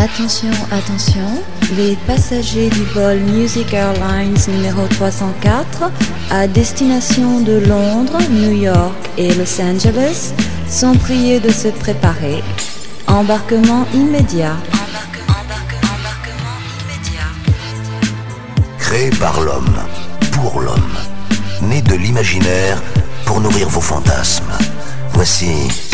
Attention, attention, les passagers du vol Music Airlines numéro 304 à destination de Londres, New York et Los Angeles sont priés de se préparer. Embarquement immédiat. Créé par l'homme, pour l'homme, né de l'imaginaire pour nourrir vos fantasmes. Voici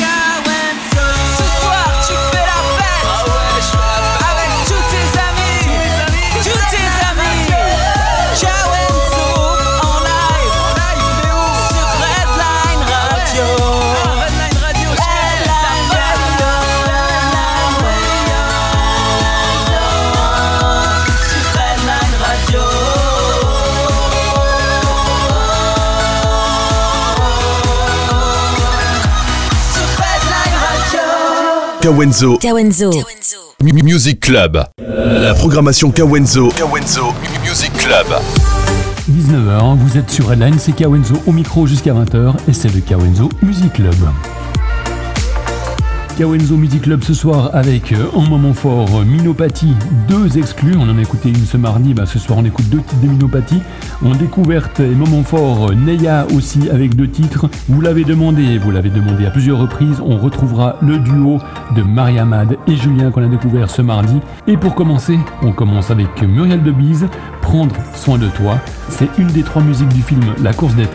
Kawenzo. Kawenzo. Music Club. La programmation Kawenzo. Kawenzo Music Club. 19h, vous êtes sur Redline, c'est Kawenzo au micro jusqu'à 20h et c'est le Kawenzo Music Club. Kawenzo Music Club ce soir avec euh, en moment fort euh, Minopathie, deux exclus. On en a écouté une ce mardi, bah, ce soir on écoute deux titres de Minopathie. En découverte et moment fort, euh, Neya aussi avec deux titres. Vous l'avez demandé, vous l'avez demandé à plusieurs reprises. On retrouvera le duo de Mariamad et Julien qu'on a découvert ce mardi. Et pour commencer, on commence avec Muriel Debise, Prendre soin de toi. C'est une des trois musiques du film La course des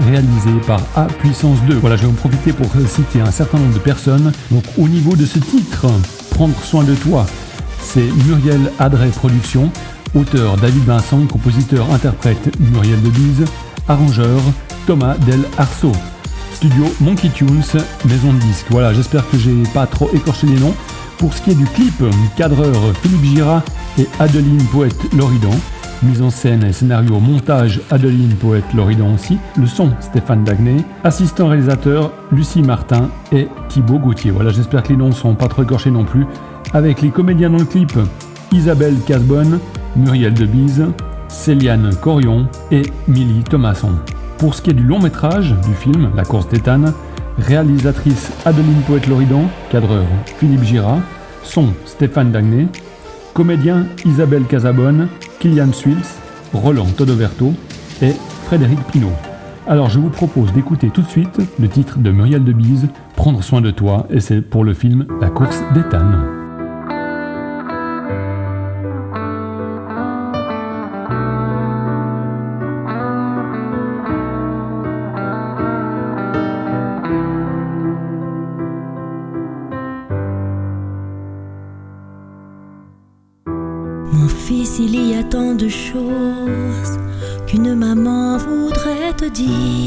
réalisé par A puissance 2. Voilà, je vais en profiter pour citer un certain nombre de personnes. Donc au niveau de ce titre, Prendre soin de toi, c'est Muriel Adret Productions, auteur David Vincent, compositeur, interprète Muriel Debise, arrangeur Thomas Del Arceau. Studio Monkey Tunes, maison de disques. Voilà, j'espère que j'ai pas trop écorché les noms. Pour ce qui est du clip, cadreur Philippe Gira et Adeline Poète Loridan. Mise en scène et scénario, montage, Adeline Poète Loridan aussi. Le son, Stéphane Dagné. Assistant réalisateur, Lucie Martin et Thibaut Gauthier. Voilà, j'espère que les noms sont pas trop écorchés non plus. Avec les comédiens dans le clip, Isabelle Casbonne, Muriel Debise, Céliane Corion et Milly Thomasson. Pour ce qui est du long métrage du film La course d'Étane, réalisatrice Adeline Poète-Loridan, cadreur Philippe Gira, son Stéphane Dagné, comédien Isabelle Casabonne, Kylian Swils, Roland Todoverto et Frédéric Pinault. Alors je vous propose d'écouter tout de suite le titre de Muriel de Bise, Prendre soin de toi, et c'est pour le film La course d'Étane. 记忆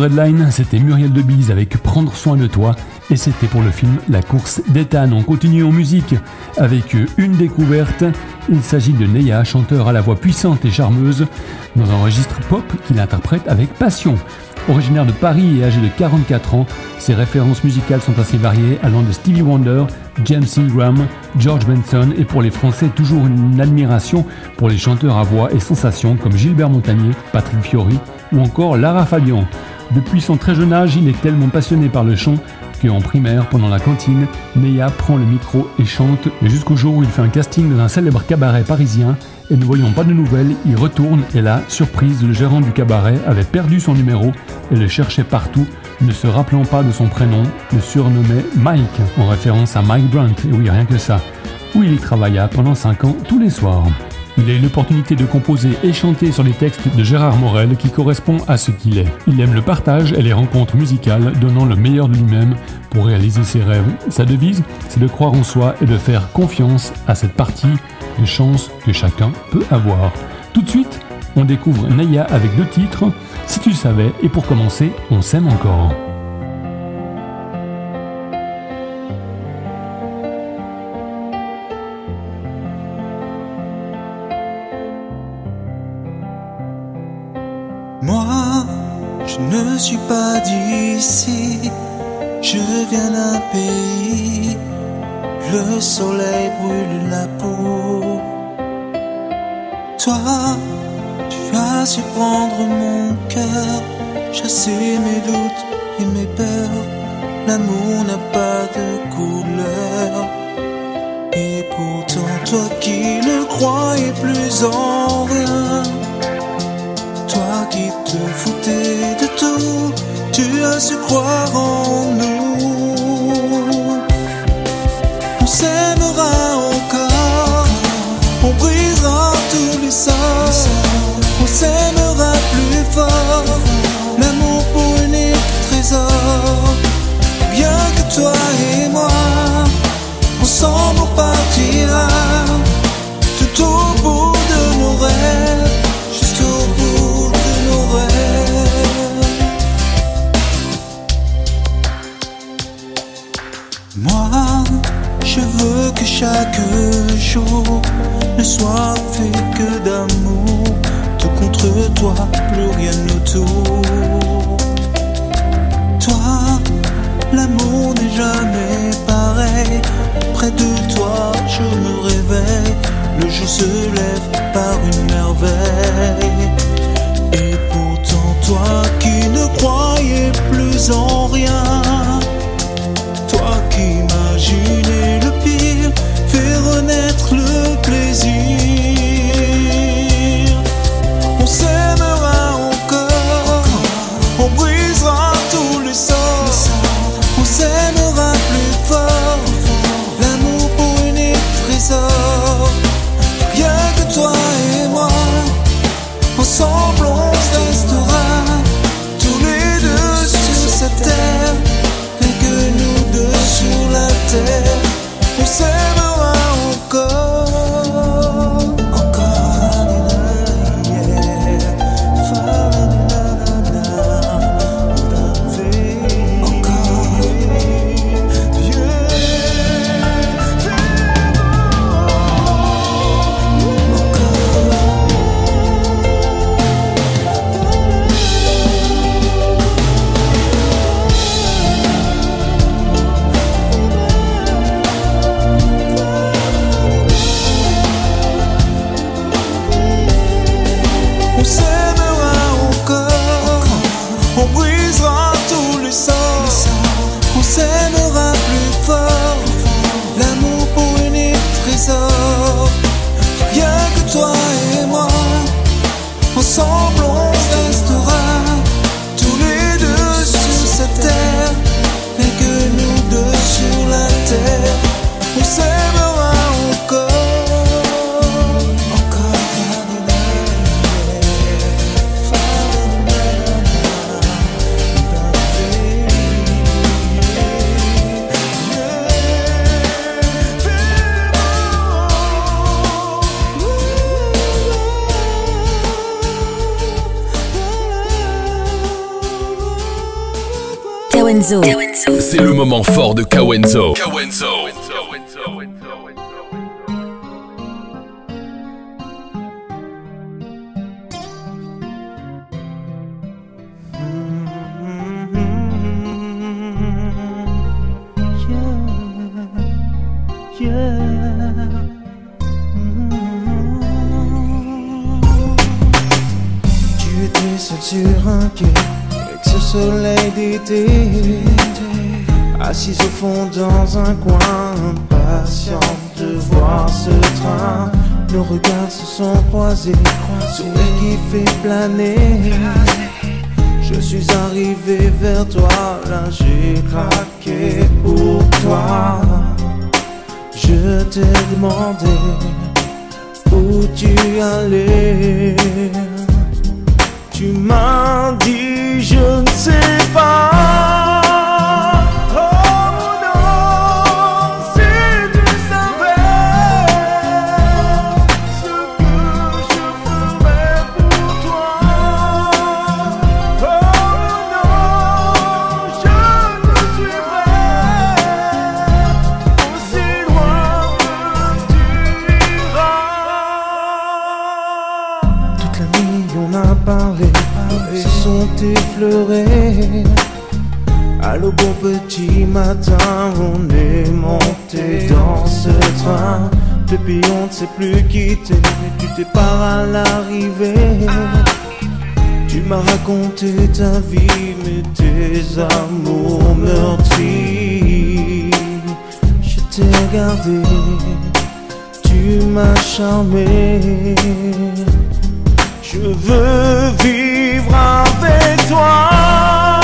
7 sur Redline, c'était Muriel Debise avec Prendre soin de toi et c'était pour le film La course d'Ethan. On continue en musique avec une découverte. Il s'agit de Neya, chanteur à la voix puissante et charmeuse, dans un registre pop qu'il interprète avec passion. Originaire de Paris et âgé de 44 ans, ses références musicales sont assez variées, allant de Stevie Wonder, James Ingram, George Benson et pour les Français toujours une admiration pour les chanteurs à voix et sensations comme Gilbert Montagnier, Patrick Fiori ou encore Lara Fabian. Depuis son très jeune âge, il est tellement passionné par le chant qu'en primaire, pendant la cantine, Neya prend le micro et chante, jusqu'au jour où il fait un casting dans un célèbre cabaret parisien, et ne voyant pas de nouvelles, il retourne, et là, surprise, le gérant du cabaret avait perdu son numéro et le cherchait partout, ne se rappelant pas de son prénom, le surnommait Mike, en référence à Mike Brandt, et oui, rien que ça, où il y travailla pendant 5 ans tous les soirs. Il a eu l'opportunité de composer et chanter sur les textes de Gérard Morel qui correspond à ce qu'il est. Il aime le partage et les rencontres musicales, donnant le meilleur de lui-même pour réaliser ses rêves. Sa devise, c'est de croire en soi et de faire confiance à cette partie de chance que chacun peut avoir. Tout de suite, on découvre Naya avec deux titres, Si tu savais, et pour commencer, On s'aime encore. Suis pas d'ici, je viens d'un pays. Le soleil brûle la peau. Toi, tu as su prendre mon cœur, chasser mes doutes et mes peurs. L'amour n'a pas de couleur. Et pourtant, toi qui ne croyais plus en rien, toi qui te foutais su croire en nous. On s'aimera encore, on brisera tous les sorts, on s'aimera plus fort. L'amour pour unique trésor, bien que toi et moi, ensemble on partira chaque jour ne soit fait que d'amour. Tout contre toi, plus rien autour. Toi, l'amour n'est jamais pareil. Près de toi, je me réveille. Le jour se lève par une merveille. Et pourtant, toi qui ne croyais plus en rien, Kawenzo. C'est le moment fort de Kawenzo. Kawenzo. sur un quai avec ce soleil d'été. Assise au fond dans un coin, impatiente de voir ce train. Nos regards se sont croisés, sourire qui fait planer. Je suis arrivé vers toi, là j'ai craqué pour toi. Je t'ai demandé où tu allais. Tu m'as dit je ne sais pas. Petit matin, on est monté dans ce train. Depuis on ne s'est plus tu t'es pas à l'arrivée. Tu m'as raconté ta vie, mais tes amours meurtris. Je t'ai regardé, tu m'as charmé. Je veux vivre avec toi.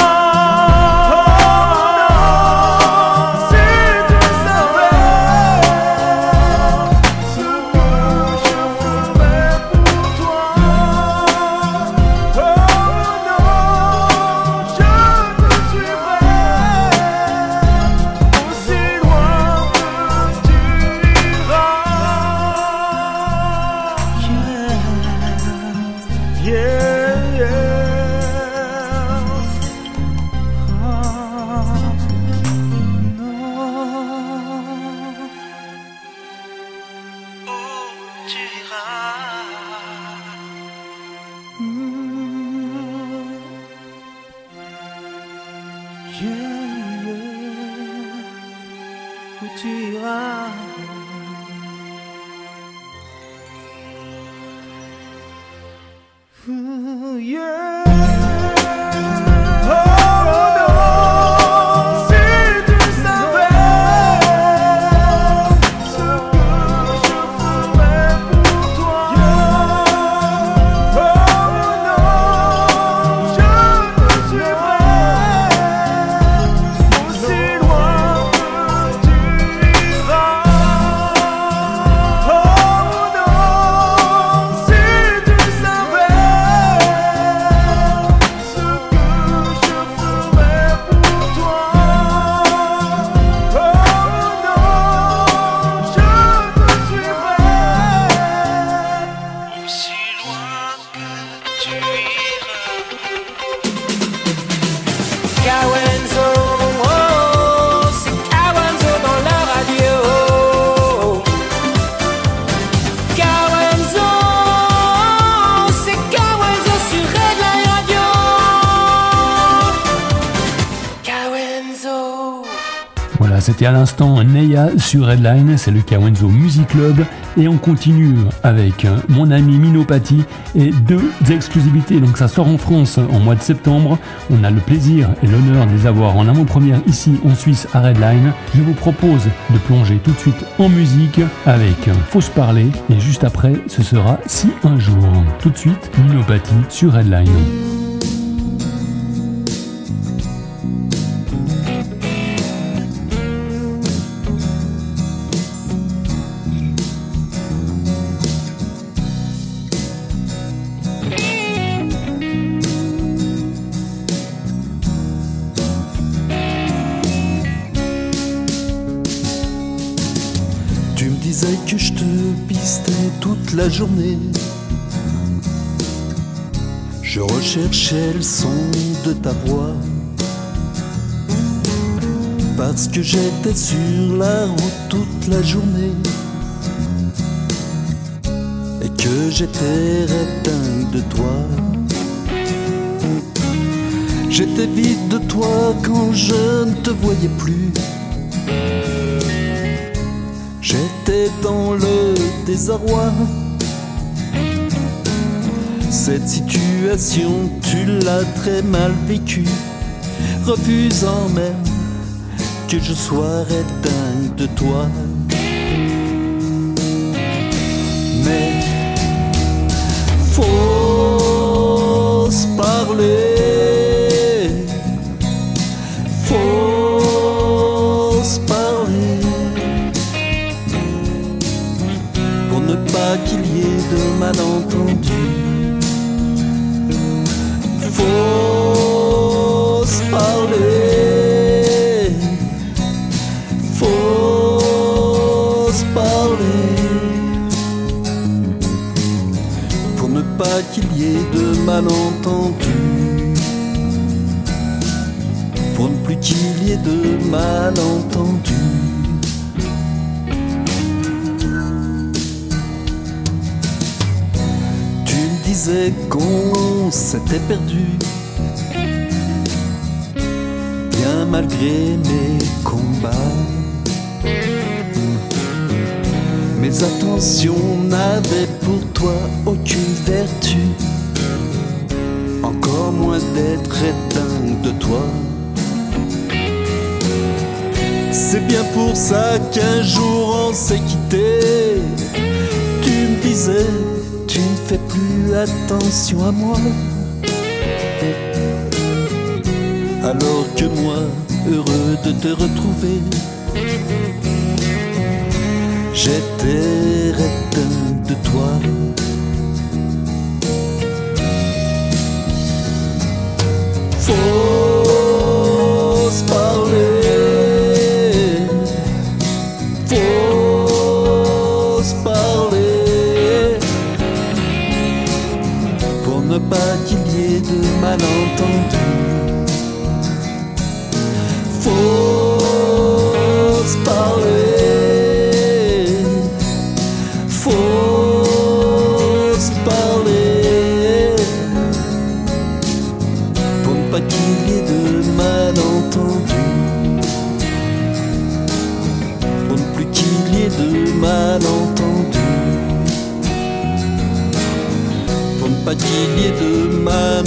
À l'instant Neya sur Redline, c'est le Kawenzo Music Club et on continue avec mon ami Minopati et deux exclusivités. Donc ça sort en France en mois de septembre. On a le plaisir et l'honneur de les avoir en avant-première ici en Suisse à Redline. Je vous propose de plonger tout de suite en musique avec Fausse Parler et juste après ce sera Si un jour. Tout de suite Minopati sur Redline. Je recherchais le son de ta voix. parce que j'étais sur la route toute la journée et que j'étais éteint de toi. J'étais vide de toi quand je ne te voyais plus. J'étais dans le désarroi. Cette situation, tu l'as très mal vécue, refusant même que je sois éteint de toi. Mais faut parler, faut parler pour ne pas qu'il y ait de malentendus. De malentendus. Pour ne plus qu'il y ait de malentendus. Tu me disais qu'on s'était perdu. Bien malgré mes combats. Mes attentions n'avaient pour toi aucune vertu. Moins d'être éteint de toi. C'est bien pour ça qu'un jour on s'est quitté. Tu me disais, tu ne fais plus attention à moi. Alors que moi, heureux de te retrouver, j'étais éteint de toi. Malentendus. Faut se parler, faut se parler pour ne pas qu'il y ait de malentendus. Pour ne plus qu'il y ait de malentendus. Pour ne pas qu'il y ait de malentendus.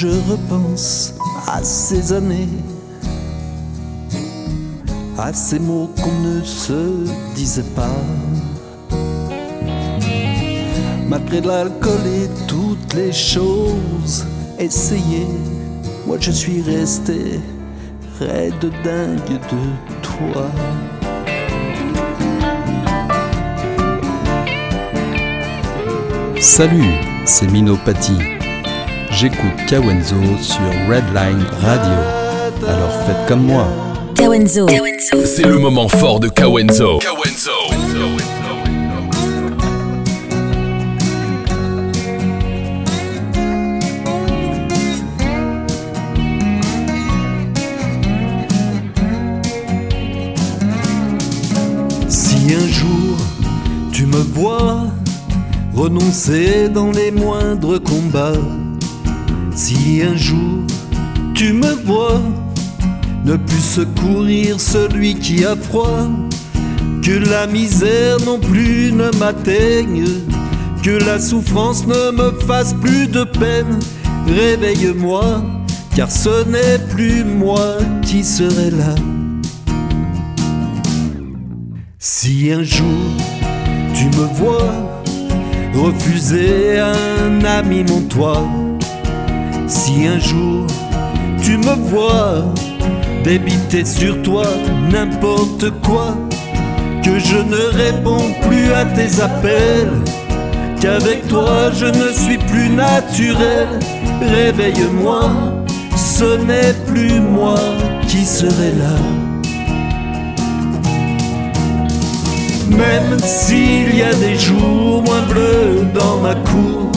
Je repense à ces années à ces mots qu'on ne se disait pas. Malgré l'alcool et toutes les choses essayées, moi je suis resté raide dingue de toi. Salut, c'est Minopathie. J'écoute Kawenzo sur Redline Radio. Alors faites comme moi. Kawenzo. C'est le moment fort de Kawenzo. Kawenzo. Si un jour tu me vois renoncer dans les moindres combats, si un jour tu me vois ne plus secourir celui qui a froid, que la misère non plus ne m'atteigne, que la souffrance ne me fasse plus de peine, réveille-moi, car ce n'est plus moi qui serai là. Si un jour tu me vois refuser un ami mon toit, si un jour tu me vois débiter sur toi n'importe quoi, que je ne réponds plus à tes appels, qu'avec toi je ne suis plus naturel, réveille-moi, ce n'est plus moi qui serai là. Même s'il y a des jours moins bleus dans ma cour,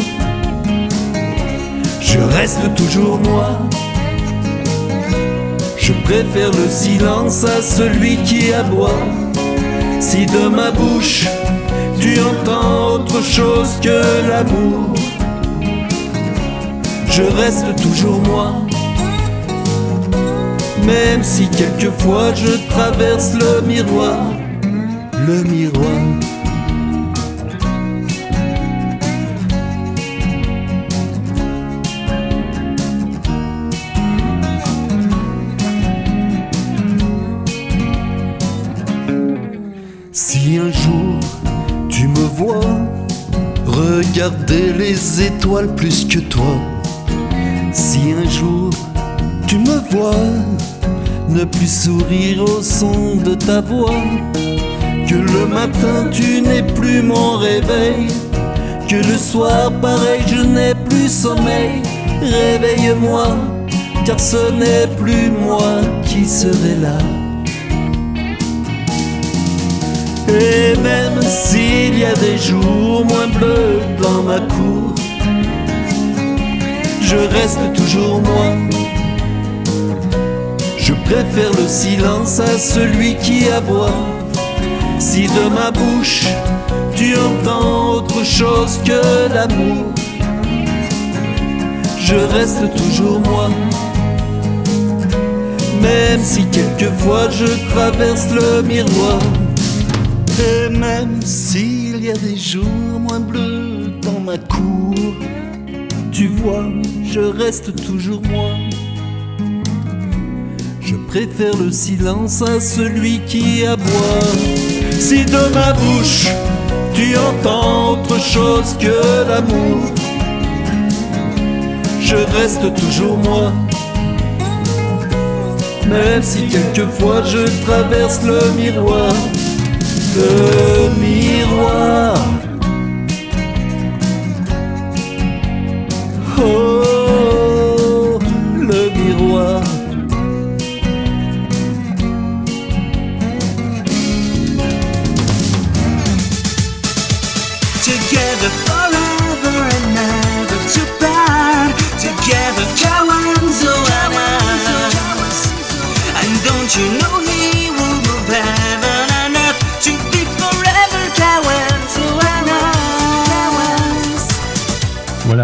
je reste toujours moi. Je préfère le silence à celui qui aboie. Si de ma bouche tu entends autre chose que l'amour, je reste toujours moi. Même si quelquefois je traverse le miroir, le miroir. Vois regarder les étoiles plus que toi, si un jour tu me vois ne plus sourire au son de ta voix, que le matin tu n'es plus mon réveil, que le soir pareil je n'ai plus sommeil, réveille-moi, car ce n'est plus moi qui serai là. Et même s'il y a des jours moins bleus dans ma cour, je reste toujours moi. Je préfère le silence à celui qui aboie. Si de ma bouche tu entends autre chose que l'amour, je reste toujours moi. Même si quelquefois je traverse le miroir. Et même s'il y a des jours moins bleus dans ma cour, tu vois, je reste toujours moi. Je préfère le silence à celui qui aboie. Si de ma bouche tu entends autre chose que l'amour, je reste toujours moi. Même si quelquefois je traverse le miroir Oh, le miroir. Oh. Together forever and never to part. Together, and. And don't you know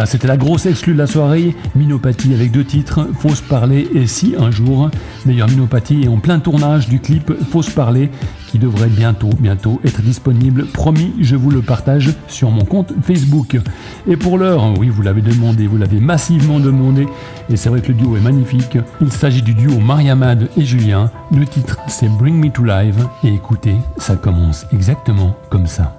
C'était la grosse exclue de la soirée, Minopathie avec deux titres, Fausse parler et Si un jour. D'ailleurs, Minopathie est en plein tournage du clip Fausse parler qui devrait bientôt, bientôt être disponible. Promis, je vous le partage sur mon compte Facebook. Et pour l'heure, oui, vous l'avez demandé, vous l'avez massivement demandé, et c'est vrai que le duo est magnifique. Il s'agit du duo Mariamad et Julien. Le titre, c'est Bring Me to Life, et écoutez, ça commence exactement comme ça.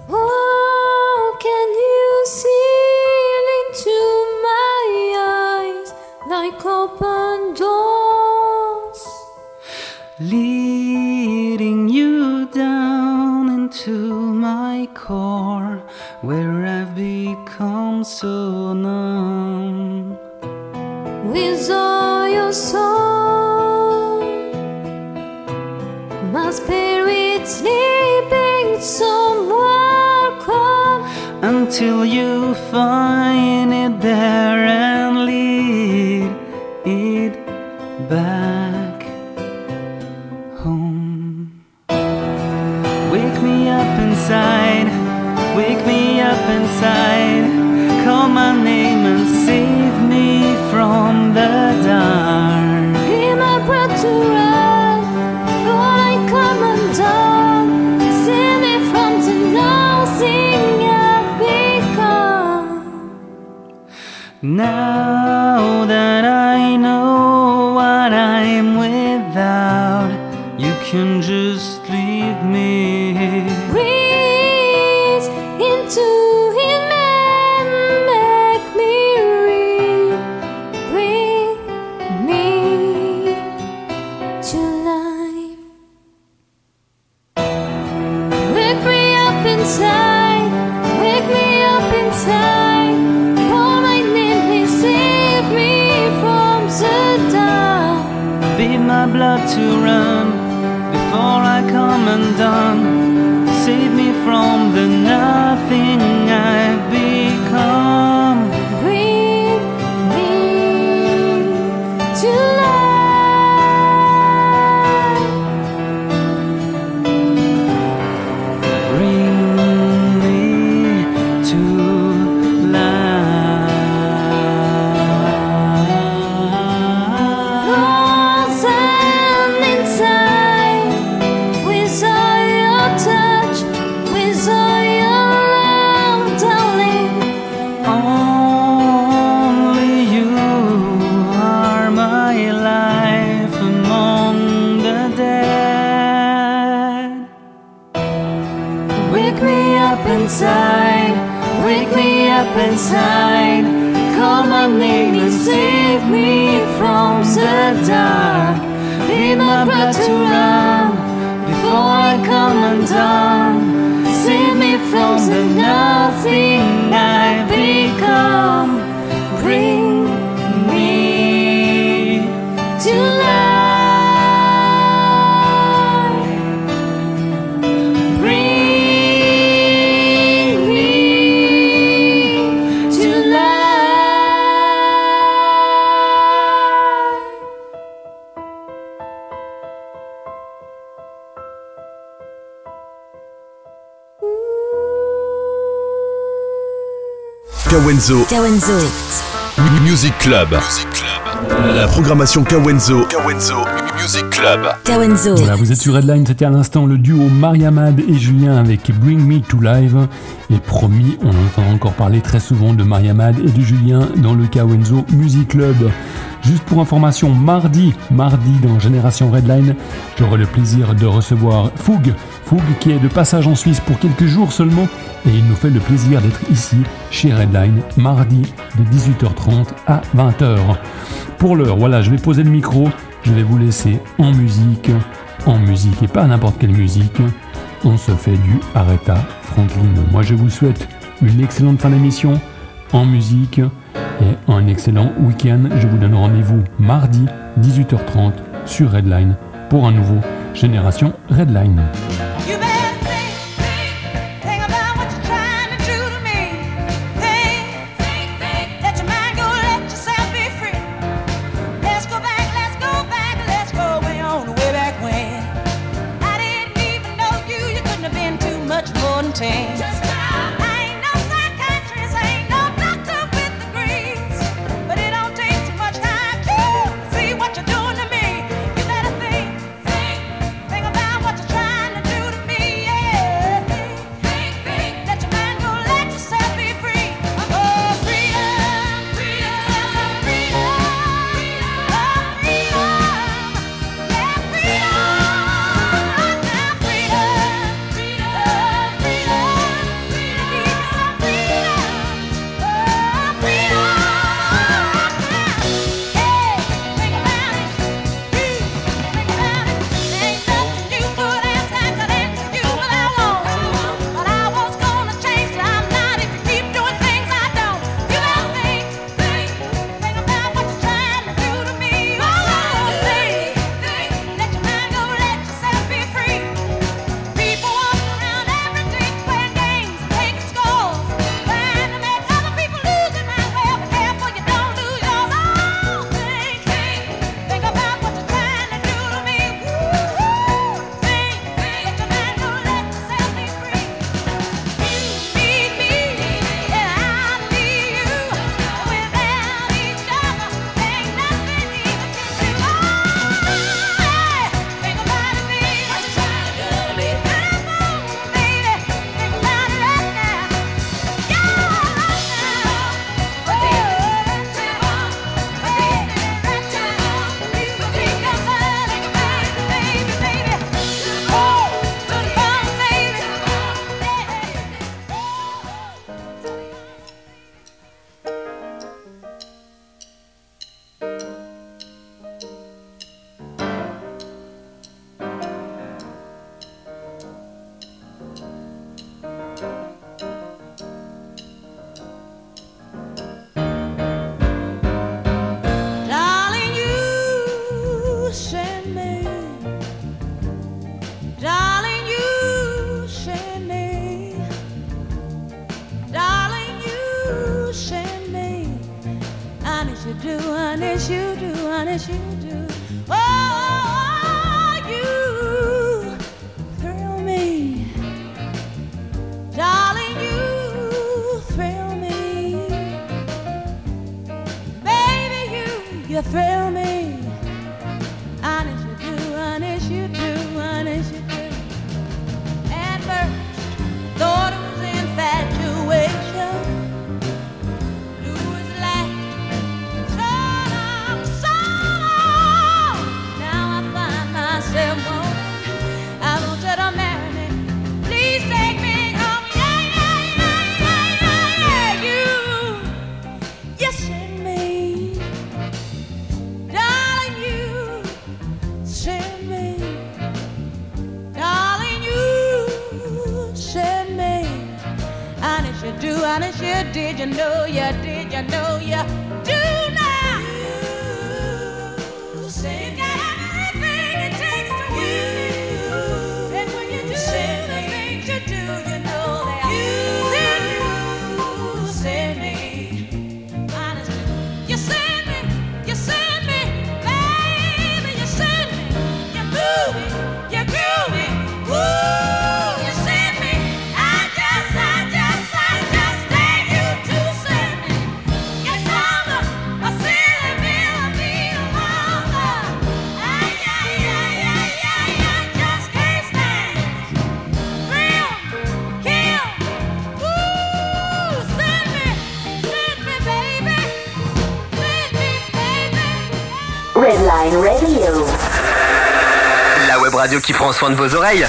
Leading you down into my core where I've become so numb. With all your soul, my spirit sleeping somewhere calm. Until you find it there Now Kawenzo Kawenzo. Music Club. La programmation Kawenzo. Kawenzo Music Club. Kawenzo. Voilà, vous êtes sur Redline, c'était à l'instant le duo Mariamad et Julien avec Bring Me to Live. Et promis, on entend encore parler très souvent de Mariamad et de Julien dans le Kawenzo Music Club. Juste pour information, mardi, mardi dans Génération Redline, j'aurai le plaisir de recevoir Foug. Foug qui est de passage en Suisse pour quelques jours seulement et il nous fait le plaisir d'être ici chez Redline mardi de 18h30 à 20h. Pour l'heure, voilà, je vais poser le micro, je vais vous laisser en musique, en musique et pas n'importe quelle musique. On se fait du Aretha Franklin. Moi je vous souhaite une excellente fin d'émission en musique et un excellent week-end. Je vous donne rendez-vous mardi 18h30 sur Redline pour un nouveau Génération Redline. Qui prend soin de vos oreilles.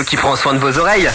Qui prend soin de vos oreilles.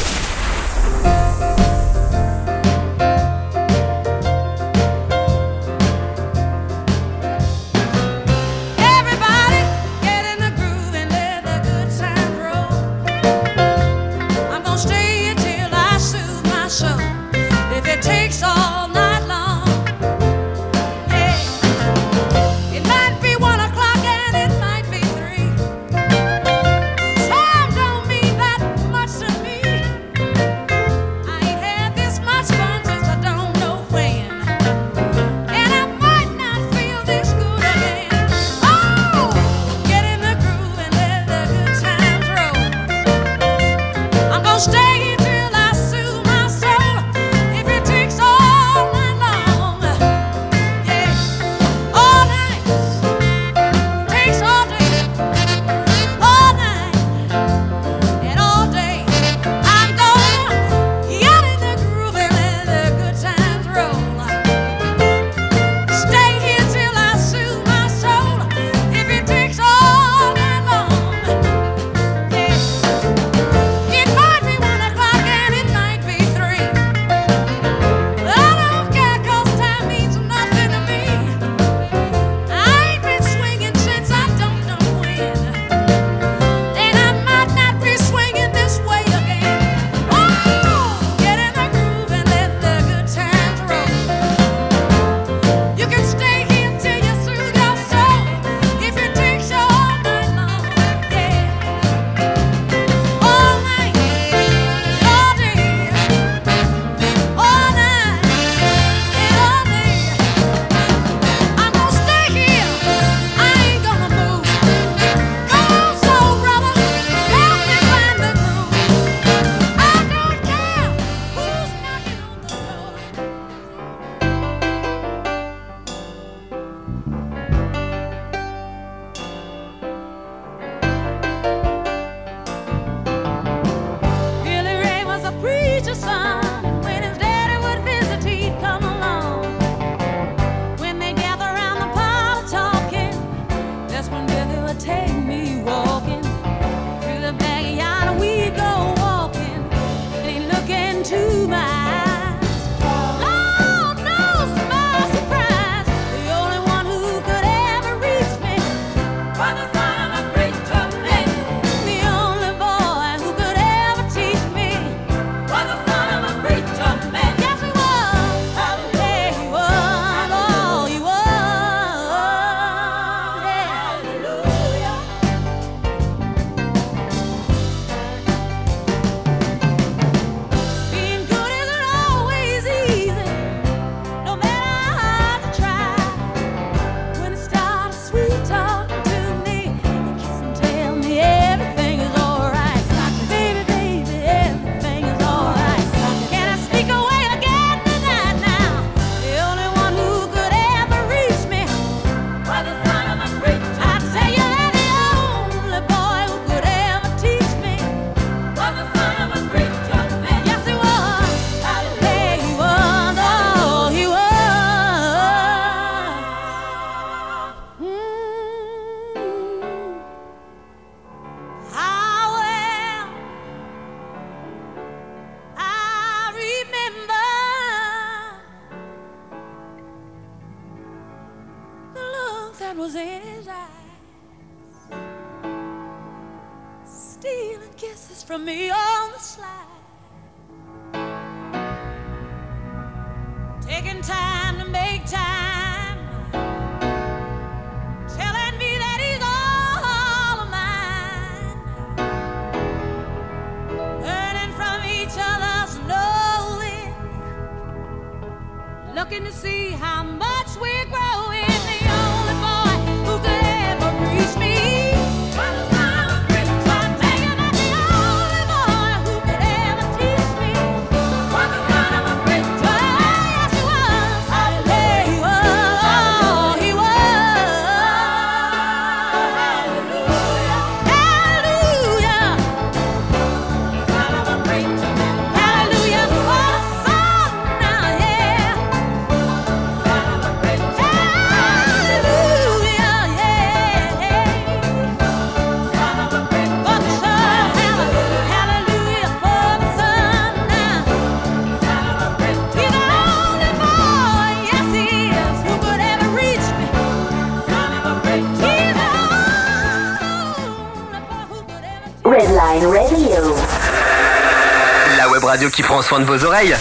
Qui prend soin de vos oreilles.